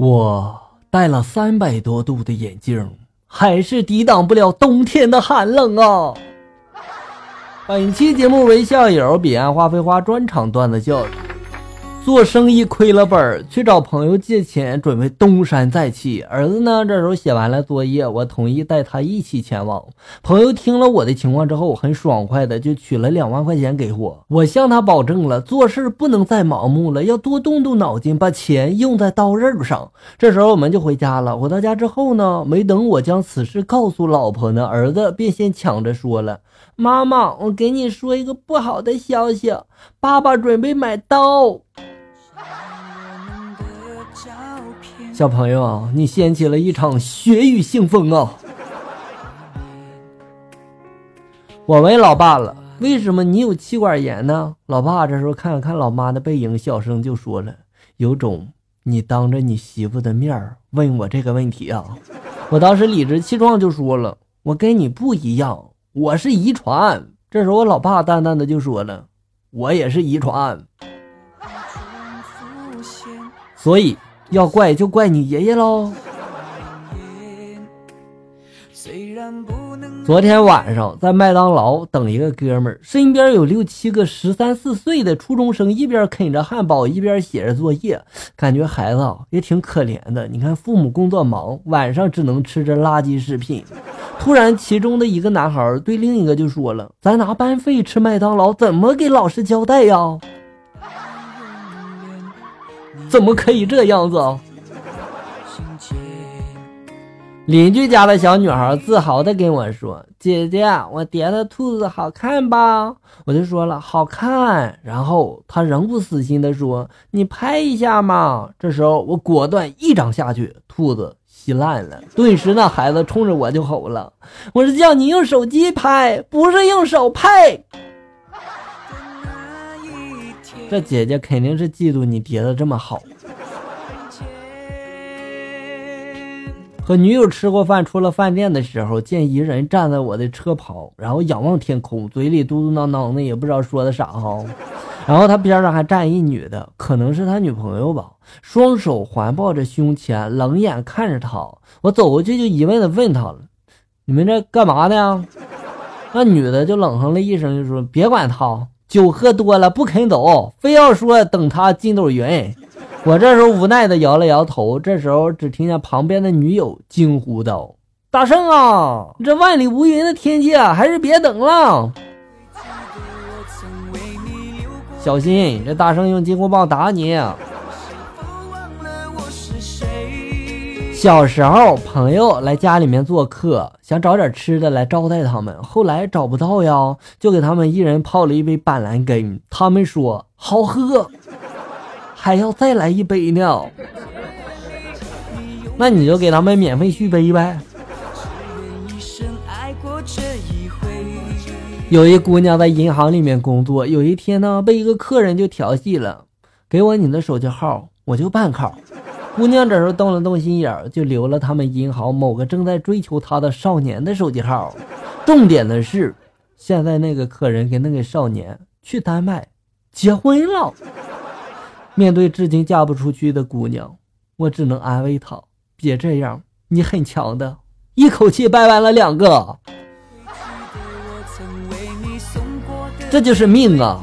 我戴了三百多度的眼镜，还是抵挡不了冬天的寒冷啊！本期节目为校友彼岸花飞花专场段子教育。做生意亏了本儿，去找朋友借钱，准备东山再起。儿子呢？这时候写完了作业，我同意带他一起前往。朋友听了我的情况之后，很爽快的就取了两万块钱给我。我向他保证了，做事不能再盲目了，要多动动脑筋，把钱用在刀刃上。这时候我们就回家了。回到家之后呢，没等我将此事告诉老婆呢，儿子便先抢着说了：“妈妈，我给你说一个不好的消息，爸爸准备买刀。”小朋友，你掀起了一场血雨腥风啊！我问老爸了，为什么你有气管炎呢？老爸这时候看了看老妈的背影，小声就说了：“有种你当着你媳妇的面问我这个问题啊！”我当时理直气壮就说了：“我跟你不一样，我是遗传。”这时候我老爸淡淡的就说了：“我也是遗传。”所以。要怪就怪你爷爷喽。昨天晚上在麦当劳等一个哥们儿，身边有六七个十三四岁的初中生，一边啃着汉堡，一边写着作业，感觉孩子也挺可怜的。你看，父母工作忙，晚上只能吃着垃圾食品。突然，其中的一个男孩对另一个就说了：“咱拿班费吃麦当劳，怎么给老师交代呀？”怎么可以这样子？邻居家的小女孩自豪的跟我说：“姐姐，我叠的兔子好看吧？”我就说了：“好看。”然后她仍不死心的说：“你拍一下嘛。”这时候我果断一掌下去，兔子稀烂了。顿时那孩子冲着我就吼了：“我是叫你用手机拍，不是用手拍。”这姐姐肯定是嫉妒你叠的这么好。和女友吃过饭，出了饭店的时候，见一人站在我的车旁，然后仰望天空，嘴里嘟嘟囔囔的，也不知道说的啥哈。然后他边上还站一女的，可能是他女朋友吧，双手环抱着胸前，冷眼看着他。我走过去就疑问的问他了：“你们这干嘛呢？”那女的就冷哼了一声，就说：“别管他。”酒喝多了不肯走，非要说等他筋斗云。我这时候无奈的摇了摇头。这时候只听见旁边的女友惊呼道：“大圣啊，这万里无云的天气啊，还是别等了。小心，这大圣用金箍棒打你。”小时候，朋友来家里面做客，想找点吃的来招待他们。后来找不到呀，就给他们一人泡了一杯板蓝根。他们说好喝，还要再来一杯呢。那你就给他们免费续杯呗。有一姑娘在银行里面工作，有一天呢，被一个客人就调戏了，给我你的手机号，我就办卡。姑娘这时候动了动心眼就留了他们银行某个正在追求她的少年的手机号。重点的是，现在那个客人跟那个少年去丹麦结婚了。面对至今嫁不出去的姑娘，我只能安慰她：别这样，你很强的。一口气掰弯了两个，这就是命啊！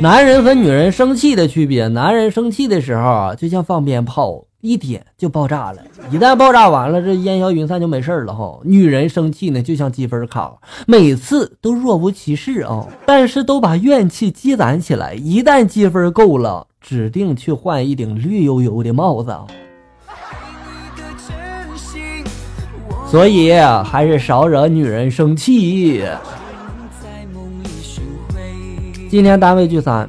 男人和女人生气的区别：男人生气的时候啊，就像放鞭炮，一点就爆炸了。一旦爆炸完了，这烟消云散就没事了哈。女人生气呢，就像积分卡，每次都若无其事啊，但是都把怨气积攒起来。一旦积分够了，指定去换一顶绿油油的帽子。所以还是少惹女人生气。今天单位聚餐，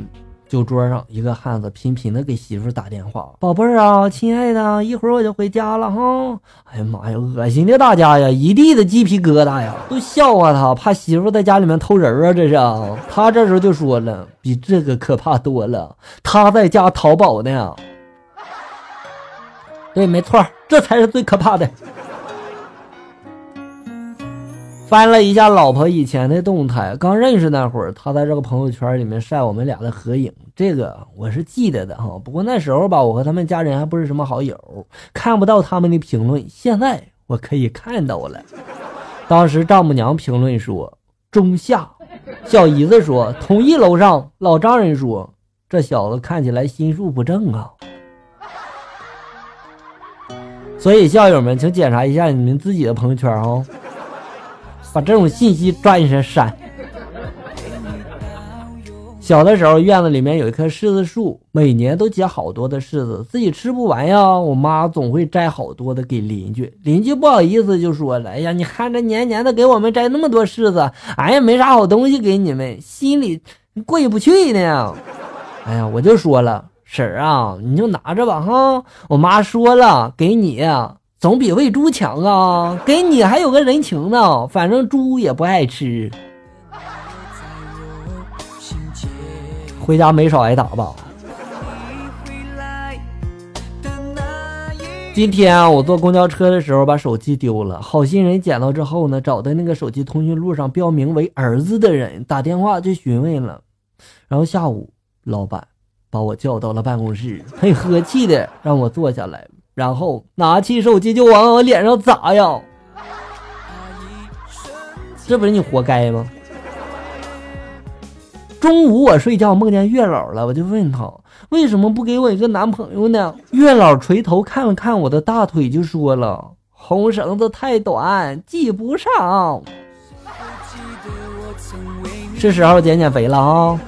酒桌上一个汉子频频的给媳妇打电话：“宝贝儿啊，亲爱的，一会儿我就回家了哈。”哎呀妈呀，恶心的大家呀，一地的鸡皮疙瘩呀，都笑话他，怕媳妇在家里面偷人啊，这是。他这时候就说了：“比这个可怕多了，他在家淘宝呢。”对，没错，这才是最可怕的。翻了一下老婆以前的动态，刚认识那会儿，他在这个朋友圈里面晒我们俩的合影，这个我是记得的哈。不过那时候吧，我和他们家人还不是什么好友，看不到他们的评论。现在我可以看到了。当时丈母娘评论说中下，小姨子说同意楼上，老丈人说这小子看起来心术不正啊。所以校友们，请检查一下你们自己的朋友圈啊。把这种信息抓紧时间删。小的时候，院子里面有一棵柿子树，每年都结好多的柿子，自己吃不完呀。我妈总会摘好多的给邻居，邻居不好意思就说了：“哎呀，你看这年年的给我们摘那么多柿子，俺也没啥好东西给你们，心里过意不去呢。”哎呀，我就说了，婶儿啊，你就拿着吧哈。我妈说了，给你。总比喂猪强啊！给你还有个人情呢，反正猪也不爱吃。回家没少挨打吧？今天我坐公交车的时候把手机丢了，好心人捡到之后呢，找的那个手机通讯录上标明为儿子的人打电话去询问了，然后下午老板把我叫到了办公室，很和气的让我坐下来。然后拿起手机就往我脸上砸呀！这不是你活该吗？中午我睡觉梦见月老了，我就问他为什么不给我一个男朋友呢？月老垂头看了看我的大腿，就说了：“红绳子太短，系不上。”是时候减减肥了啊！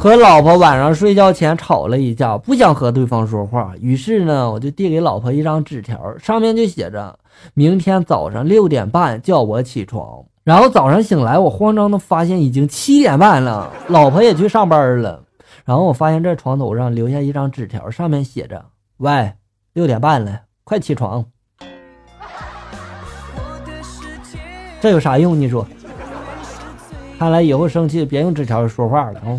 和老婆晚上睡觉前吵了一架，不想和对方说话，于是呢，我就递给老婆一张纸条，上面就写着明天早上六点半叫我起床。然后早上醒来，我慌张的发现已经七点半了，老婆也去上班了。然后我发现这床头上留下一张纸条，上面写着：“喂，六点半了，快起床。”这有啥用？你说？看来以后生气别用纸条说话了啊。